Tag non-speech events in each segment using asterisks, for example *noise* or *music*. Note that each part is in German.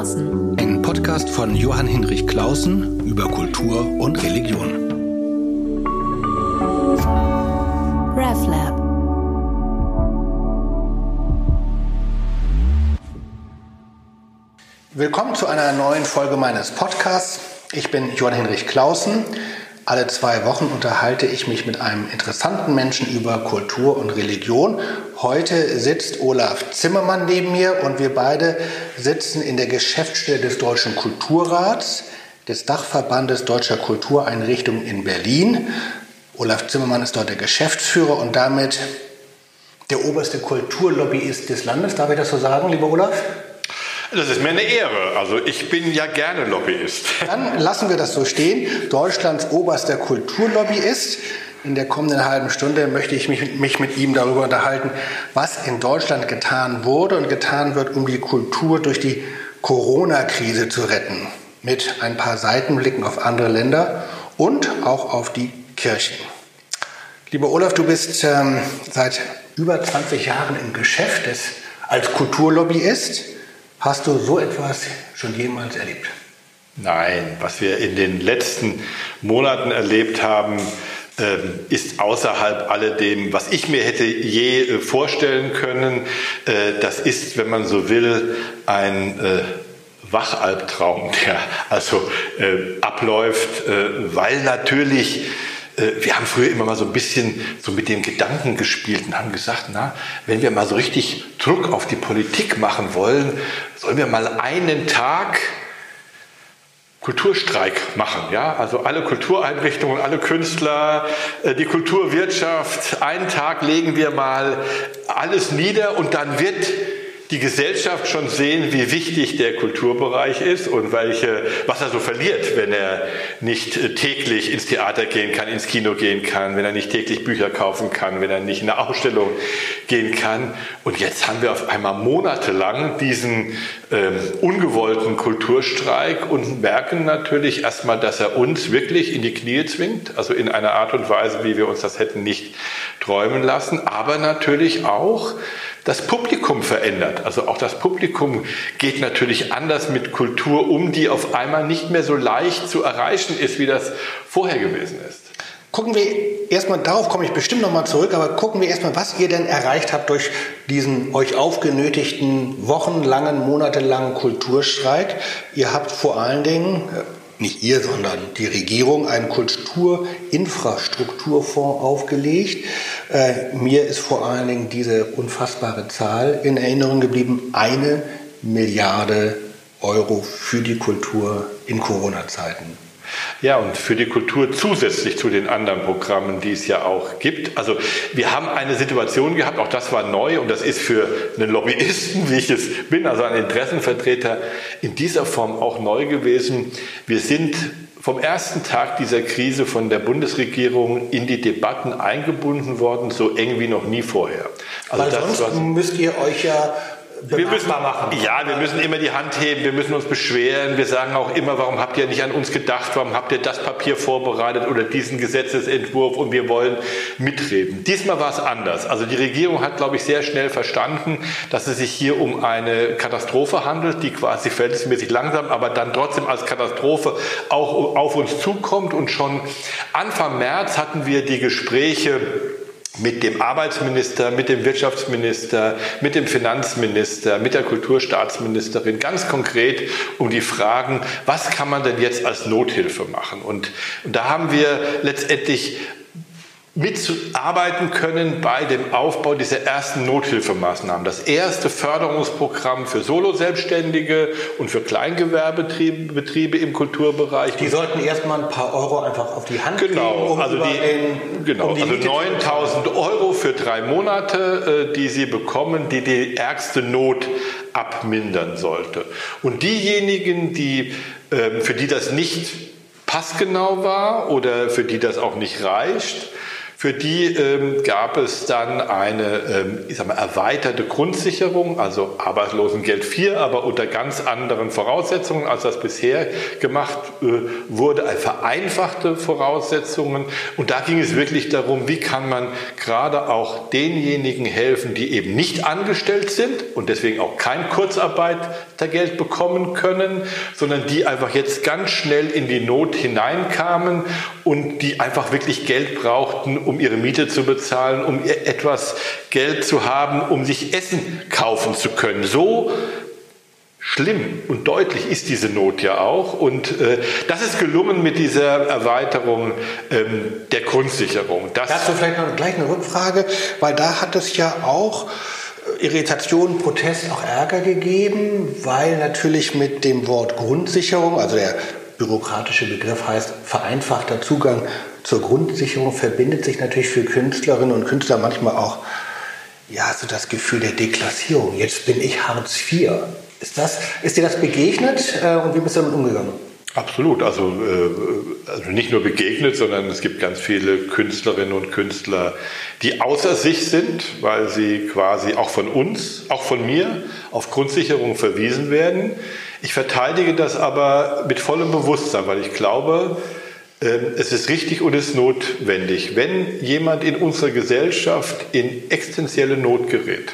Klausen. Ein Podcast von Johann Hinrich Klausen über Kultur und Religion. RevLab. Willkommen zu einer neuen Folge meines Podcasts. Ich bin Johann Hinrich Klausen. Alle zwei Wochen unterhalte ich mich mit einem interessanten Menschen über Kultur und Religion. Heute sitzt Olaf Zimmermann neben mir und wir beide sitzen in der Geschäftsstelle des Deutschen Kulturrats, des Dachverbandes Deutscher Kultureinrichtungen in Berlin. Olaf Zimmermann ist dort der Geschäftsführer und damit der oberste Kulturlobbyist des Landes. Darf ich das so sagen, lieber Olaf? Das ist mir eine Ehre. Also ich bin ja gerne Lobbyist. Dann lassen wir das so stehen. Deutschlands oberster Kulturlobbyist. In der kommenden halben Stunde möchte ich mich, mich mit ihm darüber unterhalten, was in Deutschland getan wurde und getan wird, um die Kultur durch die Corona-Krise zu retten. Mit ein paar Seitenblicken auf andere Länder und auch auf die Kirchen. Lieber Olaf, du bist ähm, seit über 20 Jahren im Geschäft des, als Kulturlobbyist. Hast du so etwas schon jemals erlebt? Nein, was wir in den letzten Monaten erlebt haben, ist außerhalb alledem, was ich mir hätte je äh, vorstellen können. Äh, das ist, wenn man so will, ein äh, Wachalbtraum, *laughs* der also abläuft, weil natürlich wir haben früher immer mal so ein bisschen so mit dem Gedanken gespielt und haben gesagt, na, wenn wir mal so richtig Druck auf die Politik machen wollen, sollen wir mal einen Tag Kulturstreik machen, ja? Also alle Kultureinrichtungen, alle Künstler, äh, die Kulturwirtschaft, einen Tag legen wir mal alles nieder und dann wird die Gesellschaft schon sehen, wie wichtig der Kulturbereich ist und welche, was er so verliert, wenn er nicht äh, täglich ins Theater gehen kann, ins Kino gehen kann, wenn er nicht täglich Bücher kaufen kann, wenn er nicht in eine Ausstellung gehen kann. Und jetzt haben wir auf einmal monatelang diesen ähm, ungewollten Kulturstreik und merken natürlich erstmal, dass er uns wirklich in die Knie zwingt, also in einer Art und Weise, wie wir uns das hätten nicht träumen lassen, aber natürlich auch, das Publikum verändert. Also auch das Publikum geht natürlich anders mit Kultur um, die auf einmal nicht mehr so leicht zu erreichen ist, wie das vorher gewesen ist. Gucken wir erstmal, darauf komme ich bestimmt nochmal zurück, aber gucken wir erstmal, was ihr denn erreicht habt durch diesen euch aufgenötigten wochenlangen, monatelangen Kulturstreik. Ihr habt vor allen Dingen nicht ihr, sondern die Regierung einen Kulturinfrastrukturfonds aufgelegt. Äh, mir ist vor allen Dingen diese unfassbare Zahl in Erinnerung geblieben. Eine Milliarde Euro für die Kultur in Corona-Zeiten. Ja, und für die Kultur zusätzlich zu den anderen Programmen, die es ja auch gibt. Also wir haben eine Situation gehabt, auch das war neu und das ist für einen Lobbyisten, wie ich es bin, also ein Interessenvertreter, in dieser Form auch neu gewesen. Wir sind vom ersten Tag dieser Krise von der Bundesregierung in die Debatten eingebunden worden, so eng wie noch nie vorher. Also Weil sonst müsst ihr euch ja wir müssen, machen. Ja, wir müssen immer die Hand heben, wir müssen uns beschweren. Wir sagen auch immer, warum habt ihr nicht an uns gedacht, warum habt ihr das Papier vorbereitet oder diesen Gesetzesentwurf und wir wollen mitreden. Diesmal war es anders. Also die Regierung hat, glaube ich, sehr schnell verstanden, dass es sich hier um eine Katastrophe handelt, die quasi verhältnismäßig langsam, aber dann trotzdem als Katastrophe auch auf uns zukommt. Und schon Anfang März hatten wir die Gespräche mit dem Arbeitsminister, mit dem Wirtschaftsminister, mit dem Finanzminister, mit der Kulturstaatsministerin ganz konkret um die Fragen, was kann man denn jetzt als Nothilfe machen? Und, und da haben wir letztendlich mitarbeiten können bei dem Aufbau dieser ersten Nothilfemaßnahmen. Das erste Förderungsprogramm für Solo-Selbstständige und für Kleingewerbebetriebe Betriebe im Kulturbereich. Die sollten erstmal ein paar Euro einfach auf die Hand genau, geben. Um also die, den, genau, um also 9000 Euro für drei Monate, äh, die sie bekommen, die die ärgste Not abmindern sollte. Und diejenigen, die, ähm, für die das nicht passgenau war oder für die das auch nicht reicht, Für die ähm, gab es dann eine ähm, ich sag mal, erweiterte Grundsicherung, also Arbeitslosengeld 4, aber unter ganz anderen Voraussetzungen, als das bisher gemacht äh, wurde, vereinfachte Voraussetzungen. Und da ging es wirklich darum, wie kann man gerade auch denjenigen helfen, die eben nicht angestellt sind und deswegen auch kein Kurzarbeitergeld bekommen können, sondern die einfach jetzt ganz schnell in die Not hineinkamen und die einfach wirklich Geld brauchten, um ihre Miete zu bezahlen, um etwas Geld zu haben, um sich Essen kaufen zu können. So schlimm und deutlich ist diese Not ja auch. Und äh, das ist gelungen mit dieser Erweiterung ähm, der Grundsicherung. Das Dazu vielleicht noch gleich eine Rückfrage, weil da hat es ja auch äh, Irritation, Protest, auch Ärger gegeben, weil natürlich mit dem Wort Grundsicherung, also der bürokratische Begriff heißt vereinfachter Zugang zur Grundsicherung verbindet sich natürlich für Künstlerinnen und Künstler manchmal auch ja, so das Gefühl der Deklassierung. Jetzt bin ich Hartz IV. Ist, das, ist dir das begegnet äh, und wie bist du damit umgegangen? Absolut, also, äh, also nicht nur begegnet, sondern es gibt ganz viele Künstlerinnen und Künstler, die außer sich sind, weil sie quasi auch von uns, auch von mir auf Grundsicherung verwiesen werden. Ich verteidige das aber mit vollem Bewusstsein, weil ich glaube, es ist richtig und es ist notwendig, wenn jemand in unserer Gesellschaft in existenzielle Not gerät,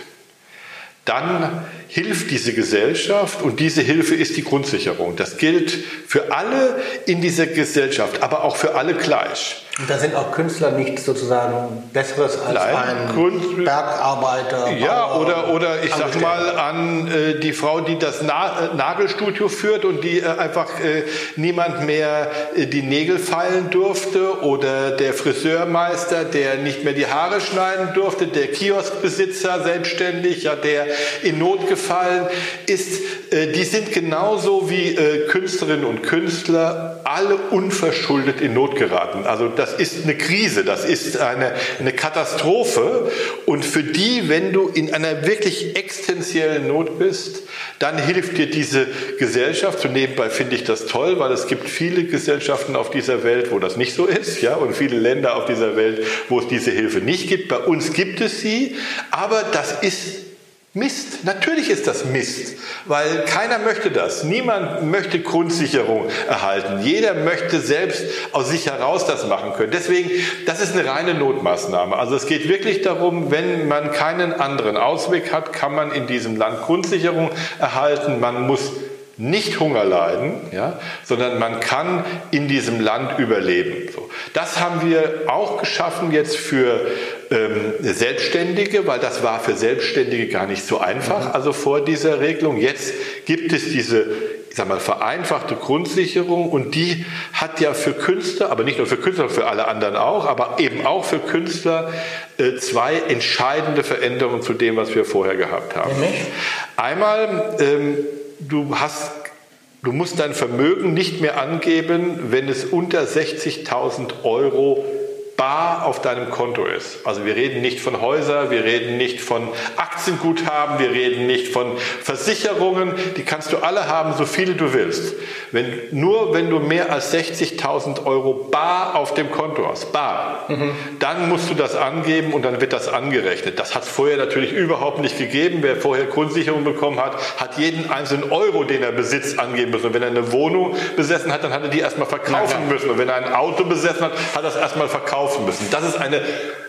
dann hilft diese Gesellschaft und diese Hilfe ist die Grundsicherung. Das gilt für alle in dieser Gesellschaft, aber auch für alle gleich. Und da sind auch Künstler nicht sozusagen Besseres als Nein, ein Kunst, Bergarbeiter. Ja, Bauer, oder, oder ich sag mal an äh, die Frau, die das Na äh, Nagelstudio führt und die äh, einfach äh, niemand mehr äh, die Nägel feilen durfte, oder der Friseurmeister, der nicht mehr die Haare schneiden durfte, der Kioskbesitzer selbstständig, ja, der in Not gefallen ist. Äh, die sind genauso wie Künstlerinnen und Künstler alle unverschuldet in Not geraten. Also das das ist eine Krise, das ist eine, eine Katastrophe. Und für die, wenn du in einer wirklich existenziellen Not bist, dann hilft dir diese Gesellschaft. So nebenbei finde ich das toll, weil es gibt viele Gesellschaften auf dieser Welt, wo das nicht so ist, ja, und viele Länder auf dieser Welt, wo es diese Hilfe nicht gibt. Bei uns gibt es sie, aber das ist Mist. Natürlich ist das Mist, weil keiner möchte das. Niemand möchte Grundsicherung erhalten. Jeder möchte selbst aus sich heraus das machen können. Deswegen, das ist eine reine Notmaßnahme. Also es geht wirklich darum, wenn man keinen anderen Ausweg hat, kann man in diesem Land Grundsicherung erhalten. Man muss nicht Hunger leiden, ja, sondern man kann in diesem Land überleben. So. Das haben wir auch geschaffen jetzt für Selbstständige, weil das war für Selbstständige gar nicht so einfach, mhm. also vor dieser Regelung. Jetzt gibt es diese ich sag mal, vereinfachte Grundsicherung und die hat ja für Künstler, aber nicht nur für Künstler, für alle anderen auch, aber eben auch für Künstler äh, zwei entscheidende Veränderungen zu dem, was wir vorher gehabt haben. Einmal ähm, du hast Du musst dein Vermögen nicht mehr angeben, wenn es unter 60.000 Euro bar auf deinem Konto ist. Also wir reden nicht von Häusern, wir reden nicht von Aktienguthaben, wir reden nicht von Versicherungen, die kannst du alle haben, so viele du willst. Wenn, nur wenn du mehr als 60.000 Euro bar auf dem Konto hast, bar, mhm. dann musst du das angeben und dann wird das angerechnet. Das hat es vorher natürlich überhaupt nicht gegeben. Wer vorher Grundsicherung bekommen hat, hat jeden einzelnen Euro, den er besitzt, angeben müssen. Und wenn er eine Wohnung besessen hat, dann hat er die erstmal verkaufen müssen. Und wenn er ein Auto besessen hat, hat er es erstmal verkaufen kaufen müssen. Das ist eine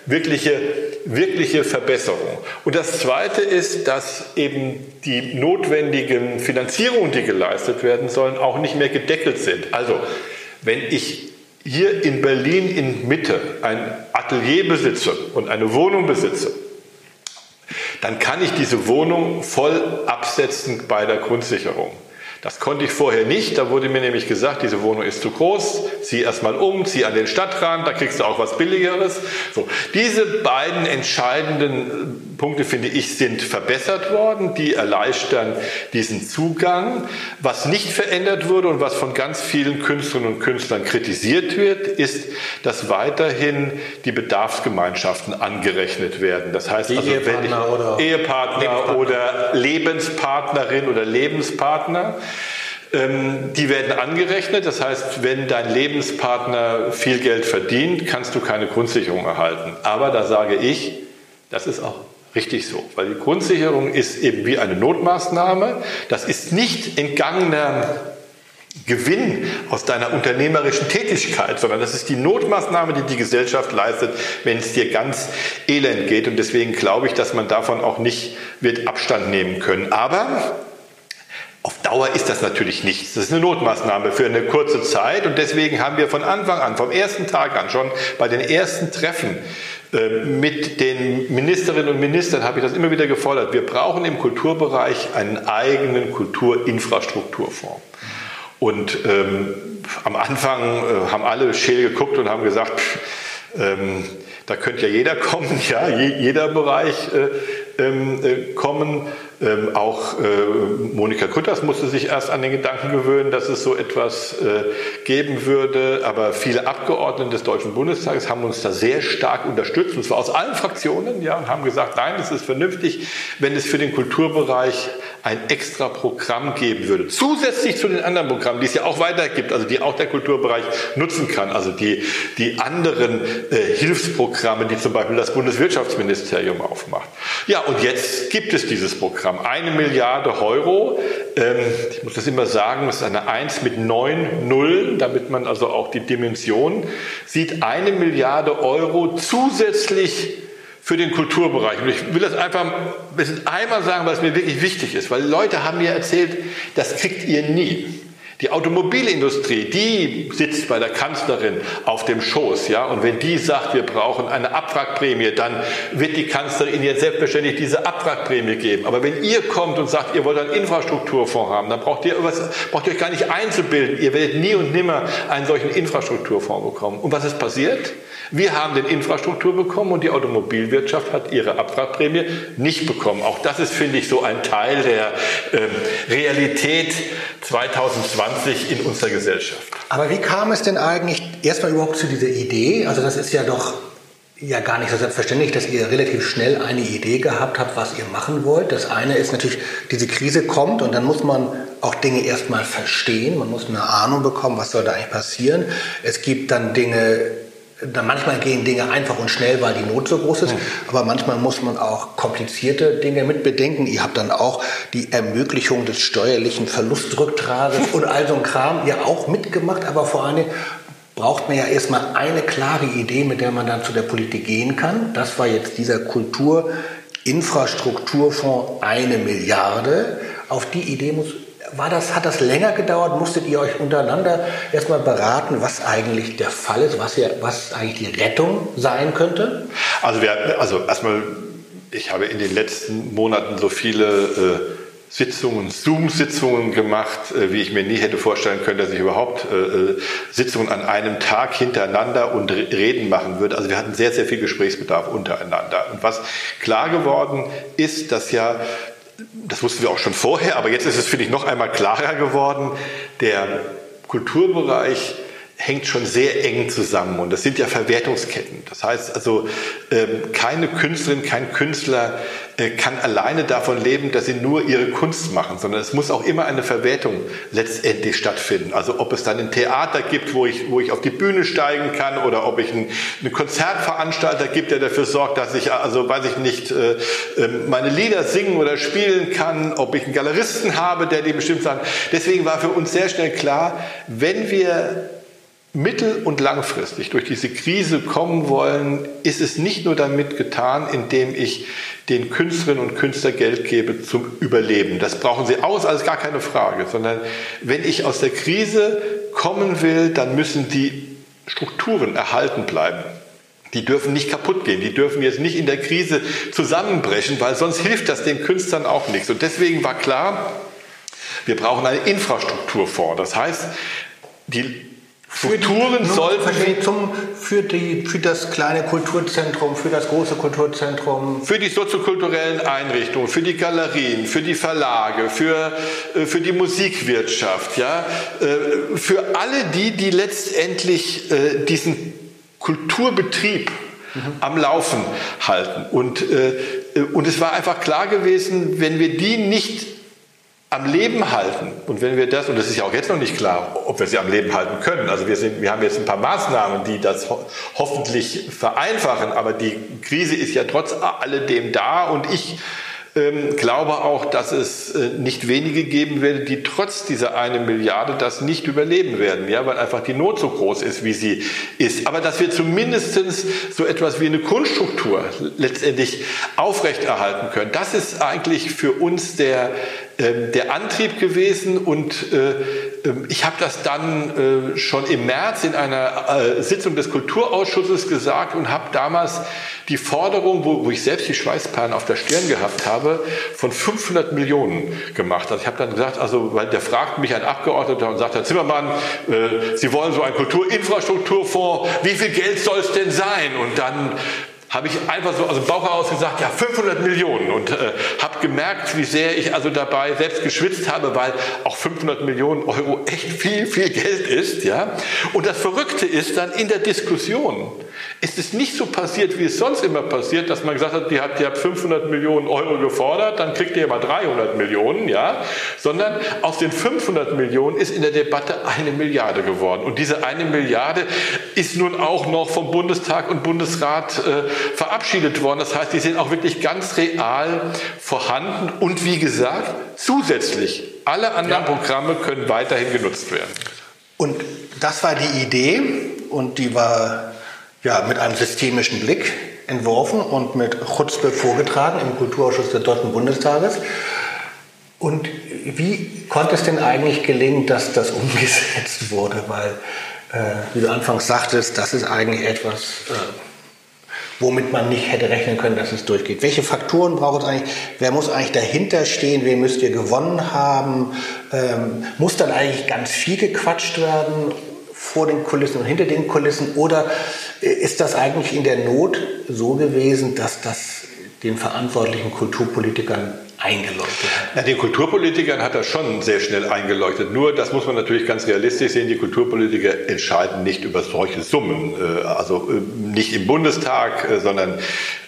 wirkliche, wirkliche Verbesserung. Und das Zweite ist, dass eben die notwendigen Finanzierungen, die geleistet werden sollen, auch nicht mehr gedeckelt sind. Also, wenn ich hier in Berlin in Mitte ein Atelier besitze und eine Wohnung besitze, dann kann ich diese Wohnung voll absetzen bei der Grundsicherung. Das konnte ich vorher nicht. Da wurde mir nämlich gesagt, diese Wohnung ist zu groß. Zieh erstmal um, zieh an den Stadtrand, da kriegst du auch was Billigeres. So, diese beiden entscheidenden Punkte, finde ich, sind verbessert worden. Die erleichtern diesen Zugang. Was nicht verändert wurde und was von ganz vielen Künstlerinnen und Künstlern kritisiert wird, ist, dass weiterhin die Bedarfsgemeinschaften angerechnet werden. Das heißt, also, Ehepartner, wenn ich, oder, Ehepartner, Lebenspartner. oder Lebenspartnerin oder Lebenspartner die werden angerechnet, das heißt, wenn dein Lebenspartner viel Geld verdient, kannst du keine Grundsicherung erhalten. Aber da sage ich, das ist auch richtig so, weil die Grundsicherung ist eben wie eine Notmaßnahme. Das ist nicht entgangener Gewinn aus deiner unternehmerischen Tätigkeit, sondern das ist die Notmaßnahme, die die Gesellschaft leistet, wenn es dir ganz elend geht. Und deswegen glaube ich, dass man davon auch nicht wird Abstand nehmen können. Aber auf Dauer ist das natürlich nichts. Das ist eine Notmaßnahme für eine kurze Zeit und deswegen haben wir von Anfang an, vom ersten Tag an, schon bei den ersten Treffen äh, mit den Ministerinnen und Ministern habe ich das immer wieder gefordert. Wir brauchen im Kulturbereich einen eigenen Kulturinfrastrukturfonds. Und ähm, am Anfang äh, haben alle scheel geguckt und haben gesagt, pff, ähm, da könnte ja jeder kommen, *laughs* ja, jeder Bereich äh, ähm, äh, kommen. Ähm, auch äh, Monika Kutters musste sich erst an den Gedanken gewöhnen, dass es so etwas äh, geben würde. Aber viele Abgeordnete des Deutschen Bundestages haben uns da sehr stark unterstützt, und zwar aus allen Fraktionen, ja, und haben gesagt, nein, es ist vernünftig, wenn es für den Kulturbereich ein extra Programm geben würde. Zusätzlich zu den anderen Programmen, die es ja auch weiter gibt, also die auch der Kulturbereich nutzen kann, also die, die anderen äh, Hilfsprogramme, die zum Beispiel das Bundeswirtschaftsministerium aufmacht. Ja, und jetzt gibt es dieses Programm. Eine Milliarde Euro. Ähm, ich muss das immer sagen, das ist eine Eins mit neun Nullen, damit man also auch die Dimension sieht. Eine Milliarde Euro zusätzlich für den Kulturbereich. Und ich will das einfach einmal sagen, weil es mir wirklich wichtig ist, weil Leute haben mir erzählt, das kriegt ihr nie. Die Automobilindustrie, die sitzt bei der Kanzlerin auf dem Schoß, ja, und wenn die sagt, wir brauchen eine Abwrackprämie, dann wird die Kanzlerin jetzt selbstverständlich diese Abwrackprämie geben. Aber wenn ihr kommt und sagt, ihr wollt einen Infrastrukturfonds haben, dann braucht ihr, was, braucht ihr euch gar nicht einzubilden. Ihr werdet nie und nimmer einen solchen Infrastrukturfonds bekommen. Und was ist passiert? Wir haben den Infrastruktur bekommen und die Automobilwirtschaft hat ihre Abwrackprämie nicht bekommen. Auch das ist, finde ich, so ein Teil der äh, Realität 2020 in unserer Gesellschaft. Aber wie kam es denn eigentlich erstmal überhaupt zu dieser Idee? Also das ist ja doch ja gar nicht so selbstverständlich, dass ihr relativ schnell eine Idee gehabt habt, was ihr machen wollt. Das eine ist natürlich, diese Krise kommt und dann muss man auch Dinge erstmal verstehen. Man muss eine Ahnung bekommen, was soll da eigentlich passieren. Es gibt dann Dinge, manchmal gehen Dinge einfach und schnell, weil die Not so groß ist, mhm. aber manchmal muss man auch komplizierte Dinge mit bedenken. Ihr habt dann auch die Ermöglichung des steuerlichen Verlustrücktrages *laughs* und all so ein Kram ja auch mitgemacht, aber vor allem braucht man ja erstmal eine klare Idee, mit der man dann zu der Politik gehen kann. Das war jetzt dieser Kulturinfrastrukturfonds eine Milliarde. Auf die Idee muss war das, hat das länger gedauert? Musstet ihr euch untereinander erstmal beraten, was eigentlich der Fall ist, was, ihr, was eigentlich die Rettung sein könnte? Also, wir, also erstmal, ich habe in den letzten Monaten so viele äh, Sitzungen, Zoom-Sitzungen gemacht, äh, wie ich mir nie hätte vorstellen können, dass ich überhaupt äh, äh Sitzungen an einem Tag hintereinander und Reden machen würde. Also wir hatten sehr, sehr viel Gesprächsbedarf untereinander. Und was klar geworden ist, dass ja das wussten wir auch schon vorher, aber jetzt ist es, finde ich, noch einmal klarer geworden, der Kulturbereich hängt schon sehr eng zusammen und das sind ja Verwertungsketten. Das heißt also, ähm, keine Künstlerin, kein Künstler kann alleine davon leben, dass sie nur ihre Kunst machen, sondern es muss auch immer eine Verwertung letztendlich stattfinden. Also ob es dann ein Theater gibt, wo ich, wo ich auf die Bühne steigen kann oder ob ich einen, einen Konzertveranstalter gibt, der dafür sorgt, dass ich, also weiß ich nicht, äh, ähm, meine Lieder singen oder spielen kann, ob ich einen Galeristen habe, der die bestimmt sagt. Deswegen war für uns sehr schnell klar, wenn wir mittel- und langfristig durch diese Krise kommen wollen, ist es nicht nur damit getan, indem ich den Künstlerinnen und Künstlern Geld gebe zum Überleben. Das brauchen sie aus, alles gar keine Frage, sondern wenn ich aus der Krise kommen will, dann müssen die Strukturen erhalten bleiben. Die dürfen nicht kaputt gehen, die dürfen jetzt nicht in der Krise zusammenbrechen, weil sonst hilft das den Künstlern auch nichts. Und deswegen war klar, wir brauchen einen Infrastrukturfonds. Das heißt, die Strukturen sollten zum, für, die, für das kleine Kulturzentrum, für das große Kulturzentrum. Für die soziokulturellen Einrichtungen, für die Galerien, für die Verlage, für, äh, für die Musikwirtschaft, ja, äh, für alle die, die letztendlich äh, diesen Kulturbetrieb mhm. am Laufen halten. Und, und es war einfach klar gewesen, wenn wir die nicht am Leben halten. Und wenn wir das, und das ist ja auch jetzt noch nicht klar, ob wir sie am Leben halten können. Also wir, sind, wir haben jetzt ein paar Maßnahmen, die das ho hoffentlich vereinfachen, aber die Krise ist ja trotz alledem da und ich ähm, glaube auch, dass es äh, nicht wenige geben wird, die trotz dieser eine Milliarde das nicht überleben werden, ja, weil einfach die Not so groß ist, wie sie ist. Aber dass wir zumindest so etwas wie eine Grundstruktur letztendlich aufrechterhalten können, das ist eigentlich für uns der, der Antrieb gewesen und äh, ähm, ich habe das dann äh, schon im März in einer äh, Sitzung des Kulturausschusses gesagt und habe damals die Forderung, wo, ich selbst die Schweißperlen auf der Stirn gehabt habe, von 500 Millionen gemacht. Also ich habe dann gesagt, also weil der fragt mich ein Abgeordneter und sagt, Herr Zimmermann, Sie wollen so einen Kulturinfrastrukturfonds, wie viel Geld soll es denn sein? Und dann habe ich einfach so aus dem Bauch heraus gesagt, ja, 500 Millionen und äh, habe gemerkt, wie sehr ich also dabei selbst geschwitzt habe, weil auch 500 Millionen Euro echt viel, viel Geld ist, ja. Und das Verrückte ist dann in der Diskussion, ist es nicht so passiert, wie es sonst immer passiert, dass man gesagt hat, die habt, ihr habt 500 Millionen Euro gefordert, dann kriegt ihr mal 300 Millionen, ja, sondern aus den 500 Millionen ist in der Debatte eine Milliarde geworden. Und diese eine Milliarde ist nun auch noch vom Bundestag und Bundesrat äh, verabschiedet worden. Das heißt, die sind auch wirklich ganz real vorhanden und wie gesagt, zusätzlich alle anderen ja. Programme können weiterhin genutzt werden. Und das war die Idee und die war ja mit einem systemischen Blick entworfen und mit Chutzpe vorgetragen im Kulturausschuss des Deutschen Bundestages. Und wie konnte es denn eigentlich gelingen, dass das umgesetzt wurde? Weil, äh, wie du anfangs sagtest, das ist eigentlich etwas, äh, womit man nicht hätte rechnen können, dass es durchgeht. Welche Faktoren braucht es eigentlich? Wer muss eigentlich dahinter stehen? Wen müsst ihr gewonnen haben? Ähm, muss dann eigentlich ganz viel gequatscht werden vor den Kulissen und hinter den Kulissen? Oder ist das eigentlich in der Not so gewesen, dass das den verantwortlichen Kulturpolitikern eingeleuchtet hat? Ja, den Kulturpolitikern hat das schon sehr schnell eingeleuchtet. Nur, das muss man natürlich ganz realistisch sehen, die Kulturpolitiker entscheiden nicht über solche Summen. Äh, also äh, nicht im Bundestag, äh, sondern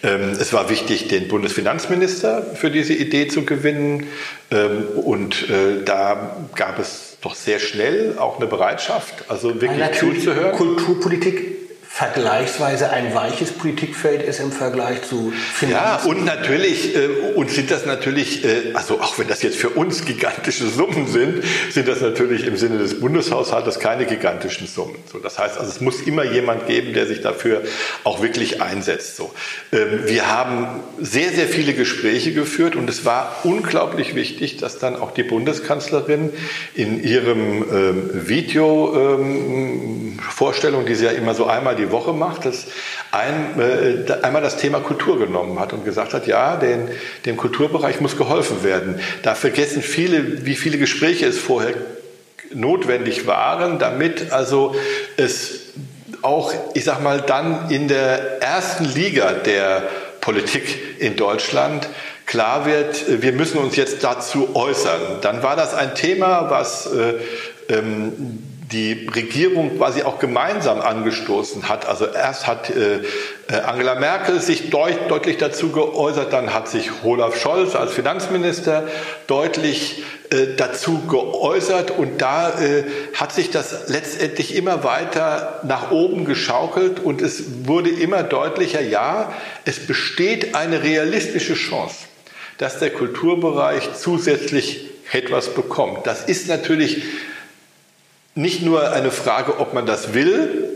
ähm, es war wichtig, den Bundesfinanzminister für diese Idee zu gewinnen. Ähm, und da gab es doch sehr schnell auch eine Bereitschaft, also wirklich zuzuhören. Kulturpolitik vergleichsweise ein weiches Politikfeld ist im Vergleich zu Finanzen. Ja, und natürlich, äh, und sind das natürlich, äh, also auch wenn das jetzt für uns gigantische Summen sind, sind das natürlich im Sinne des Bundeshaushaltes keine gigantischen Summen. So, das heißt, also es muss immer jemand geben, der sich dafür auch wirklich einsetzt. So, ähm, wir haben sehr, sehr viele Gespräche geführt und es war unglaublich wichtig, dass dann auch die Bundeskanzlerin in ihrem ähm, Video ähm, Vorstellung, die sie ja immer so einmal die Woche macht, dass ein, äh, einmal das Thema Kultur genommen hat und gesagt hat, ja, den, dem Kulturbereich muss geholfen werden. Da vergessen viele, wie viele Gespräche es vorher notwendig waren, damit also es auch, ich sag mal, dann in der ersten Liga der Politik in Deutschland klar wird, wir müssen uns jetzt dazu äußern. Dann war das ein Thema, was äh, ähm, die Regierung quasi auch gemeinsam angestoßen hat. Also erst hat äh, äh, Angela Merkel sich deut deutlich dazu geäußert, dann hat sich Olaf Scholz als Finanzminister deutlich äh, dazu geäußert und da äh, hat sich das letztendlich immer weiter nach oben geschaukelt und es wurde immer deutlicher, ja, es besteht eine realistische Chance, dass der Kulturbereich zusätzlich etwas bekommt. Das ist natürlich nicht nur eine Frage, ob man das will,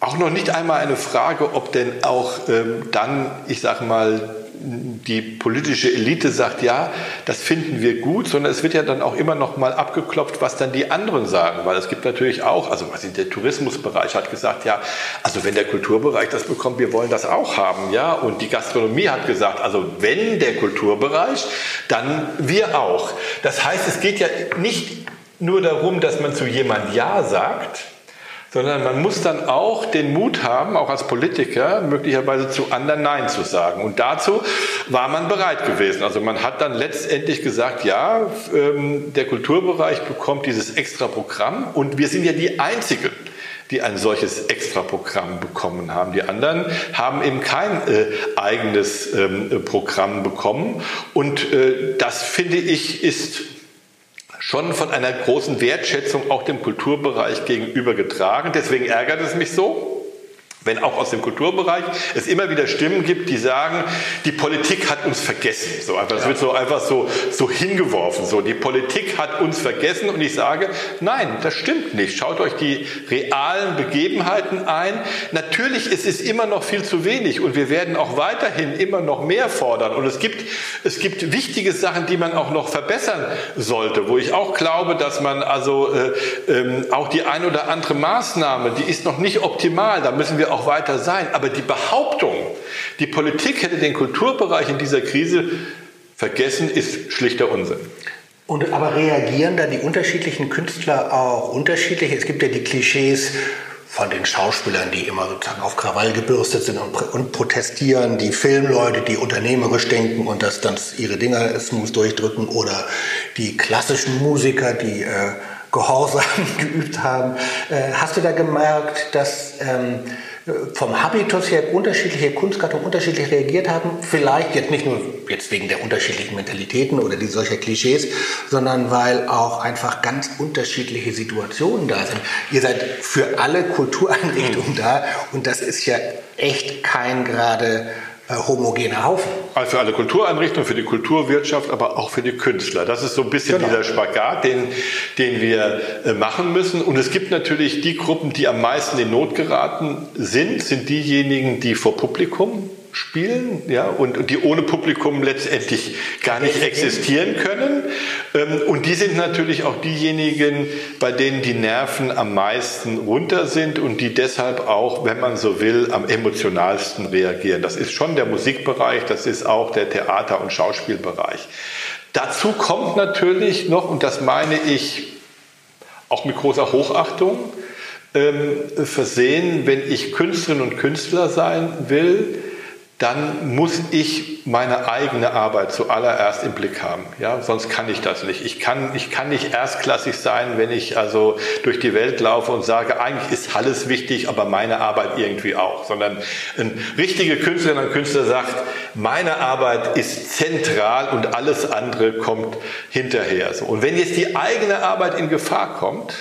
auch noch nicht einmal eine Frage, ob denn auch ähm, dann, ich sage mal, die politische Elite sagt, ja, das finden wir gut, sondern es wird ja dann auch immer noch mal abgeklopft, was dann die anderen sagen, weil es gibt natürlich auch, also der Tourismusbereich hat gesagt, ja, also wenn der Kulturbereich das bekommt, wir wollen das auch haben, ja, und die Gastronomie hat gesagt, also wenn der Kulturbereich, dann wir auch. Das heißt, es geht ja nicht nur darum, dass man zu jemand Ja sagt, sondern man muss dann auch den Mut haben, auch als Politiker möglicherweise zu anderen Nein zu sagen. Und dazu war man bereit gewesen. Also man hat dann letztendlich gesagt, ja, ähm, der Kulturbereich bekommt dieses extra Programm und wir sind ja die Einzigen, die ein solches Extra-Programm bekommen haben. Die anderen haben eben kein äh, eigenes ähm, Programm bekommen. Und äh, das finde ich ist schon von einer großen Wertschätzung auch dem Kulturbereich gegenüber getragen. Deswegen ärgert es mich so, wenn auch aus dem Kulturbereich es immer wieder Stimmen gibt, die sagen, die Politik hat uns vergessen. So einfach, es wird so einfach so, so hingeworfen. So, die Politik hat uns vergessen und ich sage, nein, das stimmt nicht. Schaut euch die realen Begebenheiten ein. Natürlich ist es immer noch viel zu wenig und wir werden auch weiterhin immer noch mehr fordern. Und es gibt, es gibt wichtige Sachen, die man auch noch verbessern sollte, wo ich auch glaube, dass man also äh, äh, auch die ein oder andere Maßnahme, die ist noch nicht optimal. Da müssen wir auch weiter sein. Aber die Behauptung, die Politik hätte den Kulturbereich in dieser Krise vergessen, ist schlichter Unsinn. Und aber reagieren da die unterschiedlichen Künstler auch unterschiedlich? Es gibt ja die Klischees von den Schauspielern, die immer sozusagen auf Krawall gebürstet sind und, und protestieren, die Filmleute, die unternehmerisch denken und das dann ihre Dinger smooth durchdrücken oder die klassischen Musiker, die äh, Gehorsam *laughs* geübt haben. Äh, hast du da gemerkt, dass ähm, vom Habitus her unterschiedliche Kunstgattungen unterschiedlich reagiert haben. Vielleicht jetzt nicht nur jetzt wegen der unterschiedlichen Mentalitäten oder die solcher Klischees, sondern weil auch einfach ganz unterschiedliche Situationen da sind. Ihr seid für alle Kultureinrichtungen da und das ist ja echt kein gerade äh, homogener Haufen. Also für alle Kultureinrichtungen, für die Kulturwirtschaft, aber auch für die Künstler. Das ist so ein bisschen genau. dieser Spagat, den, den wir äh, machen müssen. Und es gibt natürlich die Gruppen, die am meisten in Not geraten sind, sind diejenigen, die vor Publikum spielen ja, und, die ohne Publikum letztendlich gar nicht existieren können. Ähm, und die sind natürlich auch diejenigen, bei denen die Nerven am meisten runter sind und die deshalb auch, wenn man so will, am emotionalsten reagieren. Das ist schon der Musikbereich, das ist auch der Theater- und Schauspielbereich. Dazu kommt natürlich noch, und das meine ich auch mit großer Hochachtung, ähm, versehen, wenn ich Künstlerin und Künstler sein will, dann muss ich meine eigene Arbeit zuallererst im Blick haben. Ja, sonst kann ich das nicht. Ich kann, ich kann nicht erstklassig sein, wenn ich also durch die Welt laufe und sage, eigentlich ist alles wichtig, aber meine Arbeit irgendwie auch. Sondern ein richtiger Künstlerin und Künstler sagt, meine Arbeit ist zentral und alles andere kommt hinterher. Und wenn jetzt die eigene Arbeit in Gefahr kommt,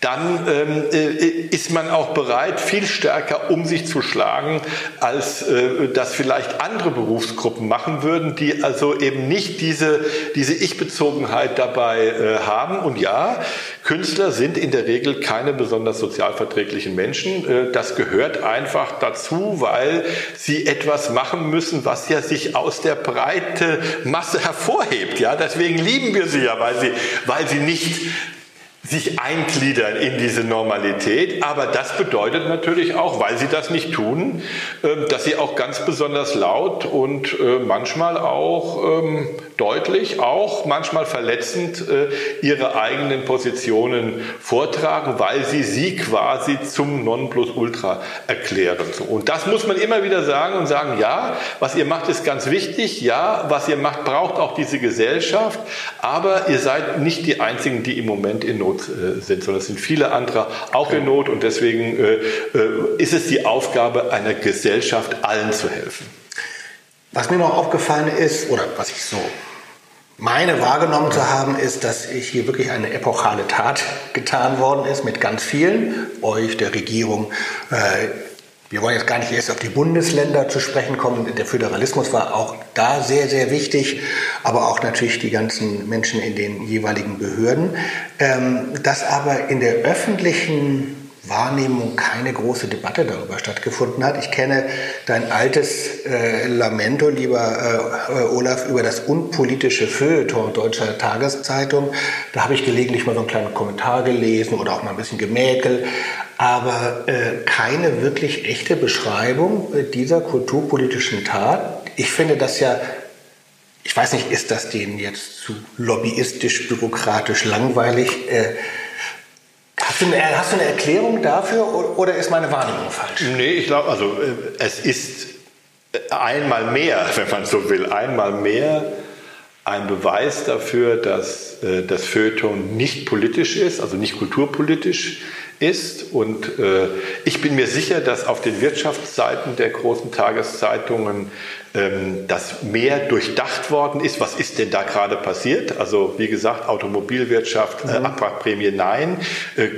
dann ähm, äh, ist man auch bereit, viel stärker um sich zu schlagen, als äh, das vielleicht andere Berufsgruppen machen würden, die also eben nicht diese, diese Ich-Bezogenheit dabei äh, haben. Und ja, Künstler sind in der Regel keine besonders sozialverträglichen Menschen. Äh, das gehört einfach dazu, weil sie etwas machen müssen, was ja sich aus der breite Masse hervorhebt. Ja, deswegen lieben wir sie ja, weil sie, weil sie nicht sich eingliedern in diese Normalität. Aber das bedeutet natürlich auch, weil sie das nicht tun, ähm, dass sie auch ganz besonders laut und äh, manchmal auch ähm, deutlich, auch manchmal verletzend äh, ihre eigenen Positionen vortragen, weil sie sie quasi zum Nonplusultra erklären. Und das muss man immer wieder sagen und sagen, ja, was ihr macht ist ganz wichtig, ja, was ihr macht braucht auch diese Gesellschaft, aber ihr seid nicht die Einzigen, die im Moment in Not äh, sind, sondern es sind viele andere auch in Not und deswegen äh, ist es die Aufgabe einer Gesellschaft, allen zu helfen. Was mir noch aufgefallen ist, oder was ich so meine wahrgenommen zu haben, ist, dass hier wirklich eine epochale Tat getan worden ist mit ganz vielen, euch, der Regierung. Äh, wir wollen jetzt gar nicht erst auf die Bundesländer zu sprechen kommen. Der Föderalismus war auch da sehr, sehr wichtig, aber auch natürlich die ganzen Menschen in den jeweiligen Behörden. Ähm, dass aber in der öffentlichen Wahrnehmung keine große Debatte darüber stattgefunden hat. Ich kenne dein altes äh, Lamento, lieber äh, Olaf, über das unpolitische Feuilleton deutscher Tageszeitung. Da habe ich gelegentlich mal so einen kleinen Kommentar gelesen oder auch mal ein bisschen Gemäkel, aber äh, keine wirklich echte Beschreibung äh, dieser kulturpolitischen Tat. Ich finde das ja ich weiß nicht, ist das denen jetzt zu lobbyistisch, bürokratisch, langweilig? Äh, Hast du, eine, hast du eine Erklärung dafür oder ist meine Wahrnehmung falsch? Nee, ich glaube, also äh, es ist einmal mehr, *laughs* wenn man so will, einmal mehr ein Beweis dafür, dass äh, das Feuilleton nicht politisch ist, also nicht kulturpolitisch ist. Und äh, ich bin mir sicher, dass auf den Wirtschaftsseiten der großen Tageszeitungen ähm, das mehr durchdacht worden ist. Was ist denn da gerade passiert? Also wie gesagt, Automobilwirtschaft, äh, mhm. Abwrackprämie nein. Äh,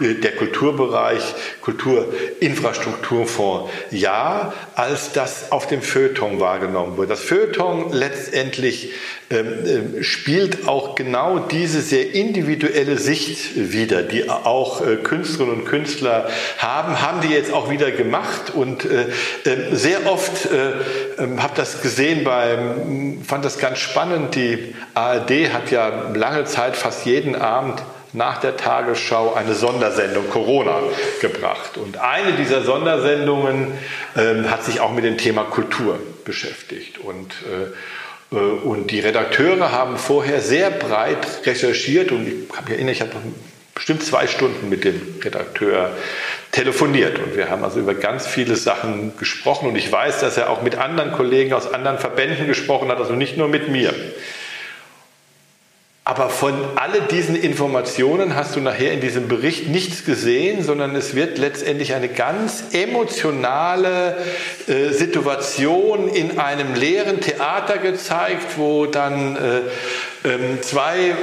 der Kulturbereich, Kulturinfrastrukturfonds ja, als das auf dem Feuilleton wahrgenommen wurde. Das Feuilleton letztendlich ähm, äh, spielt auch genau diese sehr individuelle Sicht wieder, die auch äh, Künstlerinnen und Künstler haben, haben die jetzt auch wieder gemacht und äh, äh sehr oft äh, ähm, habe das gesehen beim, fand das ganz spannend. Die ARD hat ja lange Zeit fast jeden Abend nach der Tagesschau eine Sondersendung Corona gebracht. Und eine dieser Sondersendungen äh, hat sich auch mit dem Thema Kultur beschäftigt. Und, äh, äh und die Redakteure haben vorher sehr breit recherchiert und ich habe erinnert, ich habe bestimmt zwei Stunden mit dem Redakteur telefoniert und wir haben also über ganz viele Sachen gesprochen und ich weiß, dass er auch mit anderen Kollegen aus anderen Verbänden gesprochen hat, also nicht nur mit mir. Aber von all diesen Informationen hast du nachher in diesem Bericht nichts gesehen, sondern es wird letztendlich eine ganz emotionale äh, Situation in einem leeren Theater gezeigt, wo dann äh, zwei äh,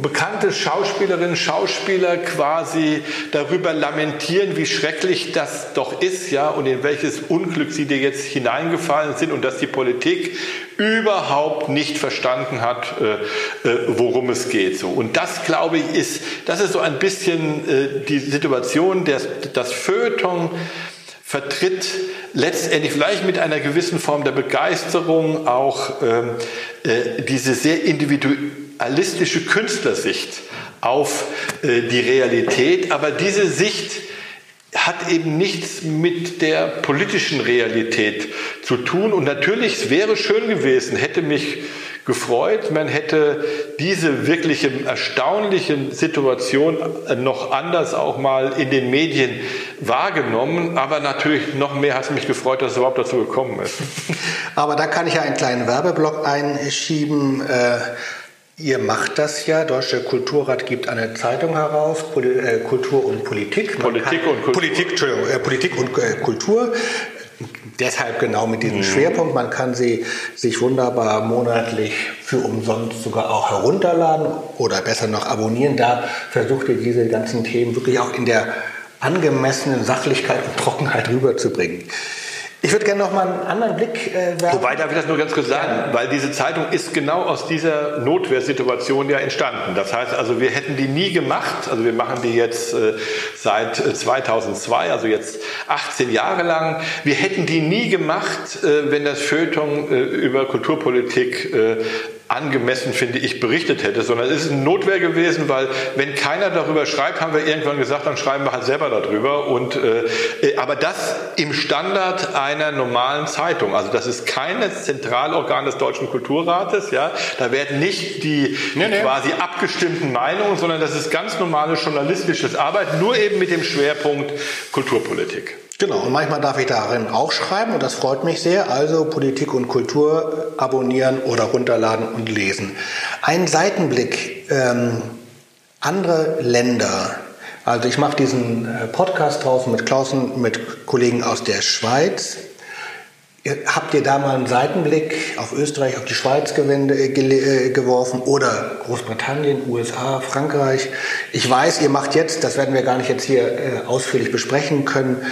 bekannte Schauspielerinnen, Schauspieler quasi darüber lamentieren, wie schrecklich das doch ist, ja, und in welches Unglück sie dir jetzt hineingefallen sind und dass die Politik überhaupt nicht verstanden hat, äh, äh, worum es geht. So. Und das, glaube ich, ist, das ist so ein bisschen die Situation, der, das Feuilleton vertritt letztendlich vielleicht mit einer gewissen Form der Begeisterung auch ähm, äh, diese sehr individualistische Künstlersicht auf äh, die Realität. Aber diese Sicht hat eben nichts mit der politischen Realität zu tun. Und natürlich, es wäre schön gewesen, hätte mich gefreut, man hätte diese wirklich erstaunliche Situation noch anders auch mal in den Medien wahrgenommen. Aber natürlich noch mehr hat es mich gefreut, dass es überhaupt dazu gekommen ist. *laughs* Aber da kann ich ja einen kleinen Werbeblock einschieben. Äh Ihr macht das ja. Deutsche Kulturrat gibt eine Zeitung heraus, äh, Kultur und Politik. Man Politik und Kultur. Politik, Entschuldigung, äh, Politik und äh, Kultur. Deshalb genau mit diesem mhm. Schwerpunkt. Man kann sie sich wunderbar monatlich für umsonst sogar auch herunterladen oder besser noch abonnieren. Da versucht ihr diese ganzen Themen wirklich auch in der angemessenen Sachlichkeit und Trockenheit rüberzubringen. Ich würde gerne noch mal einen anderen Blick äh, werfen. Wobei, darf ich das nur ganz kurz sagen, ja. weil diese Zeitung ist genau aus dieser Notwehrsituation ja entstanden. Das heißt also, wir hätten die nie gemacht. Also wir machen die jetzt äh, seit 2002, äh, also jetzt 18 Jahre lang. Wir hätten die nie gemacht, äh, wenn das Feuilleton äh, über Kulturpolitik äh, angemessen, finde ich, berichtet hätte, sondern es ist eine Notwehr gewesen, weil wenn keiner darüber schreibt, haben wir irgendwann gesagt, dann schreiben wir halt selber darüber. Und, äh, äh aber das im Standard einer normalen Zeitung. Also das ist kein Zentralorgan des Deutschen Kulturrates. Ja? Da werden nicht die, nee, nee. quasi abgestimmten Meinungen, sondern das ist ganz normales journalistisches Arbeit, nur eben mit dem Schwerpunkt Kulturpolitik. Genau, und manchmal darf ich darin auch schreiben und das freut mich sehr. Also Politik und Kultur abonnieren oder runterladen und lesen. Ein Seitenblick, ähm, andere Länder. Also ich mache diesen äh, Podcast draußen mit Klausen, mit Kollegen aus der Schweiz. Habt ihr da mal einen Seitenblick auf Österreich, auf die Schweiz äh, äh, geworfen oder Großbritannien, USA, Frankreich? Ich weiß, ihr macht jetzt, das werden wir gar nicht jetzt hier ausführlich besprechen können,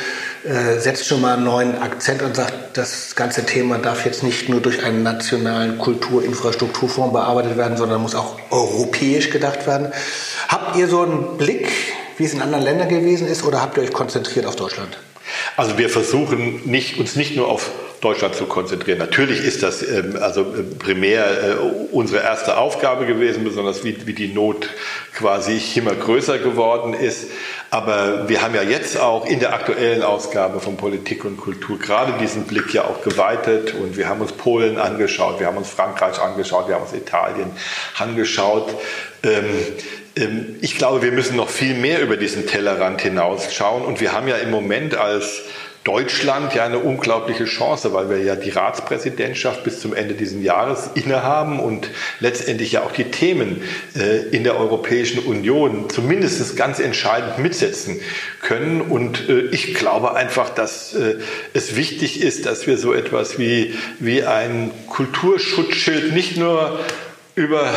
äh, setzt schon mal einen neuen Akzent und sagt, das ganze Thema darf jetzt nicht nur durch einen nationalen Kulturinfrastrukturfonds bearbeitet werden, sondern muss auch europäisch gedacht werden. Habt ihr so einen Blick, wie es in anderen Ländern gewesen ist, oder habt ihr euch konzentriert auf Deutschland? Also wir versuchen nicht, uns nicht nur auf Deutschland zu konzentrieren. Natürlich ist das ähm, also äh, primär äh, unsere erste Aufgabe gewesen, besonders wie, wie die Not quasi immer größer geworden ist. Aber wir haben ja jetzt auch in der aktuellen Ausgabe von Politik und Kultur gerade diesen Blick ja auch geweitet und wir haben uns Polen angeschaut, wir haben uns Frankreich angeschaut, wir haben uns Italien angeschaut. Ähm, ähm, ich glaube, wir müssen noch viel mehr über diesen Tellerrand hinausschauen und wir haben ja im Moment als Deutschland ja eine unglaubliche Chance, weil wir ja die Ratspräsidentschaft bis zum Ende dieses Jahres innehaben und letztendlich ja auch die Themen äh, in der Europäischen Union zumindest ganz entscheidend mitsetzen können. Und äh, ich glaube einfach, dass äh, es wichtig ist, dass wir so etwas wie, wie ein Kulturschutzschild nicht nur über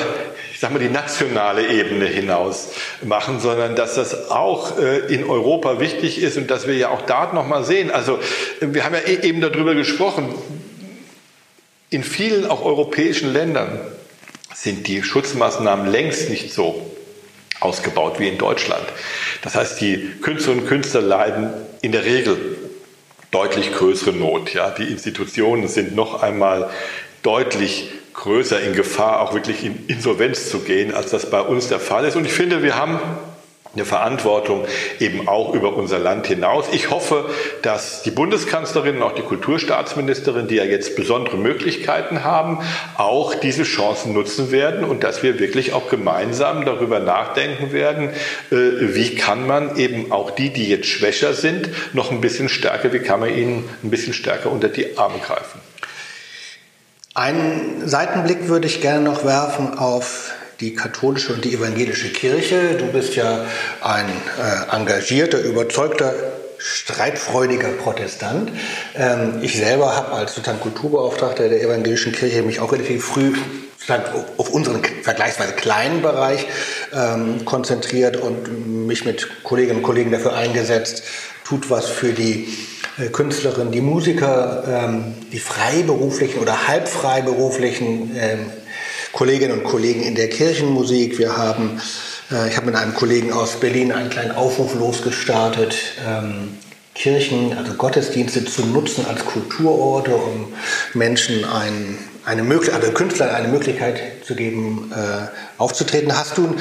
sag mal, die nationale Ebene hinaus machen, sondern dass das auch äh, in Europa wichtig ist und dass wir ja auch da nochmal sehen. Also wir haben ja e-, eben darüber gesprochen, in vielen auch europäischen Ländern sind die Schutzmaßnahmen längst nicht so ausgebaut wie in Deutschland. Das heißt, die Künstlerinnen und Künstler leiden in der Regel deutlich größere Not. Ja, die Institutionen sind noch einmal deutlich größer in Gefahr, auch wirklich in Insolvenz zu gehen, als das bei uns der Fall ist. Und ich finde, wir haben eine Verantwortung eben auch über unser Land hinaus. Ich hoffe, dass die Bundeskanzlerin und auch die Kulturstaatsministerin, die ja jetzt besondere Möglichkeiten haben, auch diese Chancen nutzen werden und dass wir wirklich auch gemeinsam darüber nachdenken werden, äh, wie kann man eben auch die, die jetzt schwächer sind, noch ein bisschen stärker, wie kann man ihnen ein bisschen stärker unter die Arme greifen. Einen Seitenblick würde ich gerne noch werfen auf die katholische und die evangelische Kirche. Du bist ja ein äh, engagierter, überzeugter, streitfreudiger Protestant. Ähm, ich selber habe als sozusagen Kulturbeauftragter der evangelischen Kirche mich auch relativ früh auf unseren vergleichsweise kleinen Bereich ähm, konzentriert und mich mit Kolleginnen und Kollegen dafür eingesetzt, tut was für die Künstlerinnen, die Musiker, ähm, die freiberuflichen oder halbfreiberuflichen ähm, Kolleginnen und Kollegen in der Kirchenmusik. Wir haben, äh, ich habe mit einem Kollegen aus Berlin einen kleinen Aufruf losgestartet, ähm, Kirchen, also Gottesdienste zu nutzen als Kulturorte, um Menschen ein, eine Möglichkeit, also Künstlern eine Möglichkeit zu geben, äh, aufzutreten. Hast du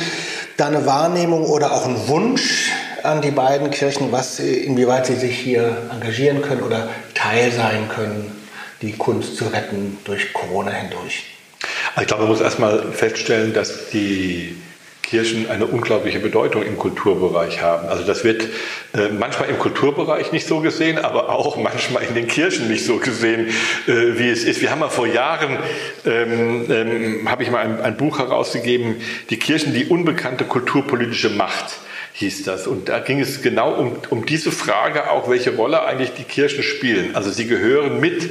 da eine Wahrnehmung oder auch einen Wunsch, an die beiden Kirchen, was, inwieweit sie sich hier engagieren können oder Teil sein können, die Kunst zu retten durch Corona hindurch? Also ich glaube, man muss erstmal feststellen, dass die Kirchen eine unglaubliche Bedeutung im Kulturbereich haben. Also das wird äh, manchmal im Kulturbereich nicht so gesehen, aber auch *laughs* manchmal in den Kirchen nicht so gesehen, äh, wie es ist. Wir haben mal vor Jahren, ähm, ähm, habe ich mal ein, ein Buch herausgegeben, die Kirchen, die unbekannte kulturpolitische Macht hieß das. Und da ging es genau um, um diese Frage auch, welche Rolle eigentlich die Kirchen spielen. Also sie gehören mit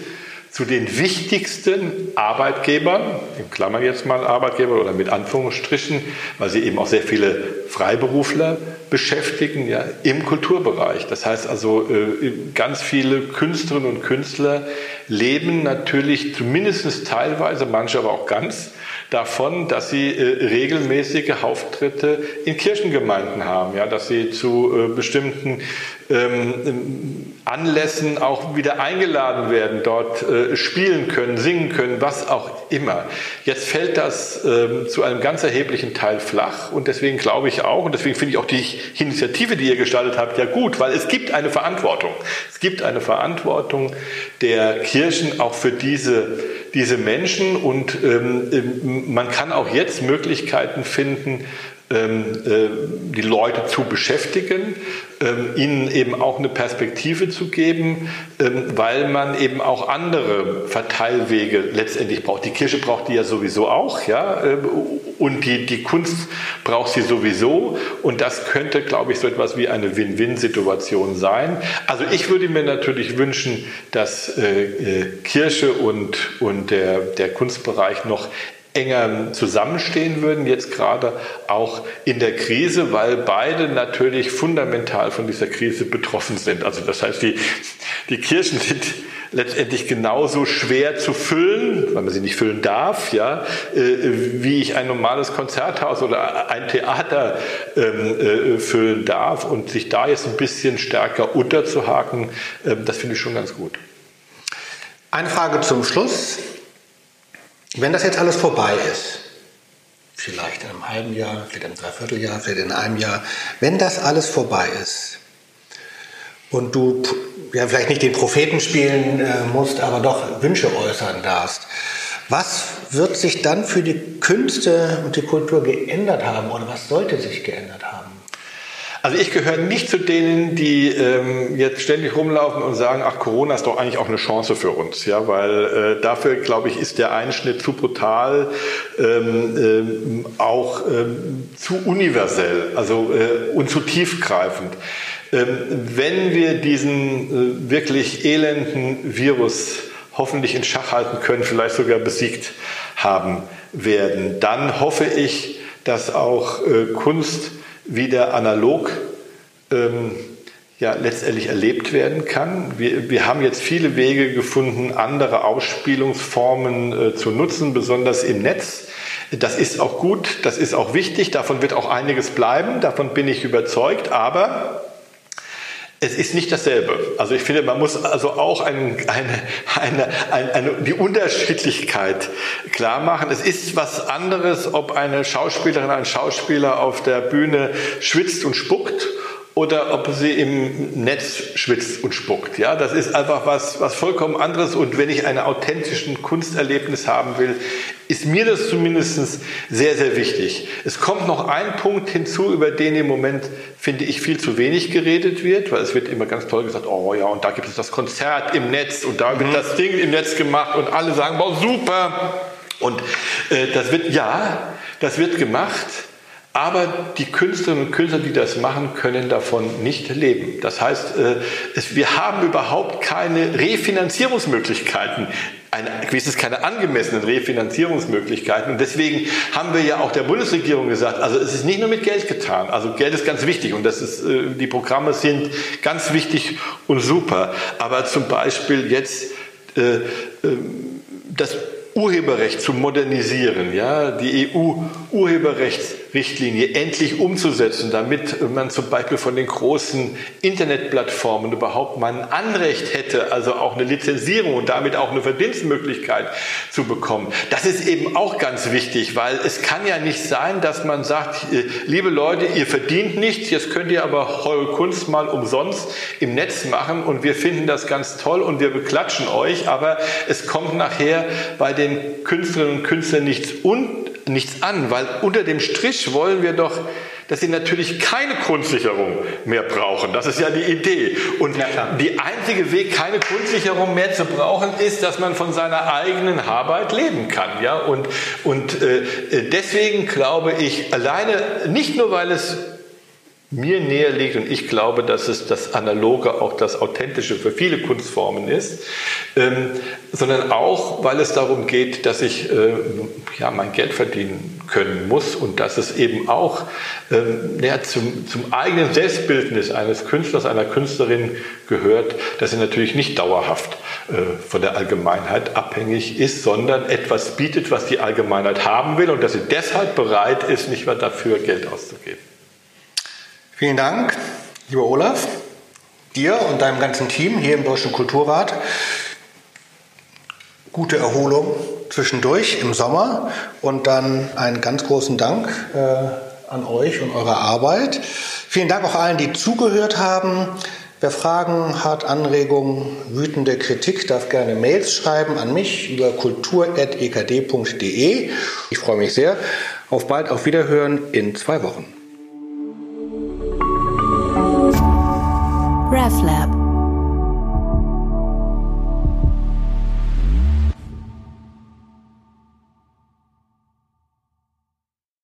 zu den wichtigsten Arbeitgebern, in Klammern jetzt mal Arbeitgeber oder mit Anführungsstrichen, weil sie eben auch sehr viele Freiberufler beschäftigen ja, im Kulturbereich. Das heißt also, äh, ganz viele Künstlerinnen und Künstler leben natürlich zumindest teilweise, manche aber auch ganz, davon, dass sie äh, regelmäßige Auftritte in Kirchengemeinden haben, ja, dass sie zu äh, bestimmten ähm, Anlässen auch wieder eingeladen werden, dort äh, spielen können, singen können, was auch immer. Jetzt fällt das ähm, zu einem ganz erheblichen Teil flach und deswegen glaube ich auch und deswegen finde ich auch die Initiative, die ihr gestaltet habt, ja gut, weil es gibt eine Verantwortung. Es gibt eine Verantwortung der Kirchen auch für diese diese Menschen und ähm, ähm, man kann auch jetzt Möglichkeiten finden, die Leute zu beschäftigen, ähm, ihnen eben auch eine Perspektive zu geben, ähm, weil man eben auch andere Verteilwege letztendlich braucht. Die Kirche braucht die ja sowieso auch, ja, und die, die Kunst braucht sie sowieso. Und das könnte, glaube ich, so etwas wie eine Win-Win-Situation sein. Also ich würde mir natürlich wünschen, dass äh, äh, Kirche und, und der, der Kunstbereich noch enger zusammenstehen würden, jetzt gerade auch in der Krise, weil beide natürlich fundamental von dieser Krise betroffen sind. Also das heißt, die, die Kirchen sind letztendlich genauso schwer zu füllen, weil man sie nicht füllen darf, ja, äh, wie ich ein normales Konzerthaus oder ein Theater ähm, äh, füllen darf und sich da jetzt ein bisschen stärker unterzuhaken, äh, das finde ich schon ganz gut. Eine Frage zum Schluss. Wenn das jetzt alles vorbei ist, vielleicht in einem halben Jahr, vielleicht in einem Dreivierteljahr, vielleicht in einem Jahr, wenn das alles vorbei ist und du ja, vielleicht nicht den Propheten spielen äh, musst, aber doch Wünsche äußern darfst, was wird sich dann für die Künste und die Kultur geändert haben oder was sollte sich geändert haben? Also ich gehöre nicht zu denen, die ähm, jetzt ständig rumlaufen und sagen, ach, Corona ist doch eigentlich auch eine Chance für uns, ja, weil äh, dafür, glaube ich, ist der Einschnitt zu brutal, ähm, ähm, auch ähm, zu universell, also äh, und zu tiefgreifend. Ähm, wenn wir diesen äh, wirklich elenden Virus hoffentlich in Schach halten können, vielleicht sogar besiegt haben werden, dann hoffe ich, dass auch äh, Kunst wieder analog ähm, ja, letztendlich erlebt werden kann. Wir, wir haben jetzt viele Wege gefunden, andere Ausspielungsformen äh, zu nutzen, besonders im Netz. Das ist auch gut, das ist auch wichtig, davon wird auch einiges bleiben, davon bin ich überzeugt, aber es ist nicht dasselbe. Also ich finde, man muss also auch ein, eine, eine, eine, eine, die Unterschiedlichkeit klar machen. Es ist was anderes, ob eine Schauspielerin, ein Schauspieler auf der Bühne schwitzt und spuckt oder ob sie im Netz schwitzt und spuckt. Ja, das ist einfach was, was vollkommen anderes. Und wenn ich ein authentischen Kunsterlebnis haben will, ist mir das zumindest sehr, sehr wichtig. Es kommt noch ein Punkt hinzu, über den im Moment, finde ich, viel zu wenig geredet wird, weil es wird immer ganz toll gesagt, oh ja, und da gibt es das Konzert im Netz und da wird mhm. das Ding im Netz gemacht und alle sagen, wow, super. Und äh, das wird, ja, das wird gemacht. Aber die Künstlerinnen und Künstler, die das machen, können davon nicht leben. Das heißt, äh, wir haben überhaupt keine Refinanzierungsmöglichkeiten eine, wenigstens keine angemessenen Refinanzierungsmöglichkeiten. Und deswegen haben wir ja auch der Bundesregierung gesagt, also es ist nicht nur mit Geld getan. Also Geld ist ganz wichtig und das ist, äh, die Programme sind ganz wichtig und super. Aber zum Beispiel jetzt äh, äh, das Urheberrecht zu modernisieren, ja, die EU-Urheberrechtsrichtlinie endlich umzusetzen, damit man zum Beispiel von den großen Internetplattformen überhaupt mal ein Anrecht hätte, also auch eine Lizenzierung und damit auch eine Verdienstmöglichkeit zu bekommen. Das ist eben auch ganz wichtig, weil es kann ja nicht sein, dass man sagt, äh, liebe Leute, ihr verdient nichts, jetzt könnt ihr aber eure Kunst mal umsonst im Netz machen und wir finden das ganz toll und wir beklatschen euch, aber es kommt nachher bei den Künstlerinnen und Künstlern nichts, un, nichts an, weil unter dem Strich wollen wir doch, dass sie natürlich keine Grundsicherung mehr brauchen. Das ist ja die Idee. Und ja, die einzige Weg, keine Grundsicherung mehr zu brauchen, ist, dass man von seiner eigenen Arbeit leben kann. Ja? Und, und äh, deswegen glaube ich, alleine, nicht nur weil es mir näher liegt und ich glaube, dass es das Analoge auch das Authentische für viele Kunstformen ist, ähm, sondern auch, weil es darum geht, dass ich äh, ja, mein Geld verdienen können muss und dass es eben auch ähm, ja, zum, zum eigenen Selbstbildnis eines Künstlers, einer Künstlerin gehört, dass sie natürlich nicht dauerhaft äh, von der Allgemeinheit abhängig ist, sondern etwas bietet, was die Allgemeinheit haben will und dass sie deshalb bereit ist, nicht mehr dafür Geld auszugeben. Vielen Dank, lieber Olaf, dir und deinem ganzen Team hier im Deutschen Kulturrat. Gute Erholung zwischendurch im Sommer und dann einen ganz großen Dank äh, an euch und eure Arbeit. Vielen Dank auch allen, die zugehört haben. Wer Fragen hat, Anregungen, wütende Kritik, darf gerne Mails schreiben an mich über kultur.ekd.de. Ich freue mich sehr. Auf bald, auf Wiederhören in zwei Wochen. RefLab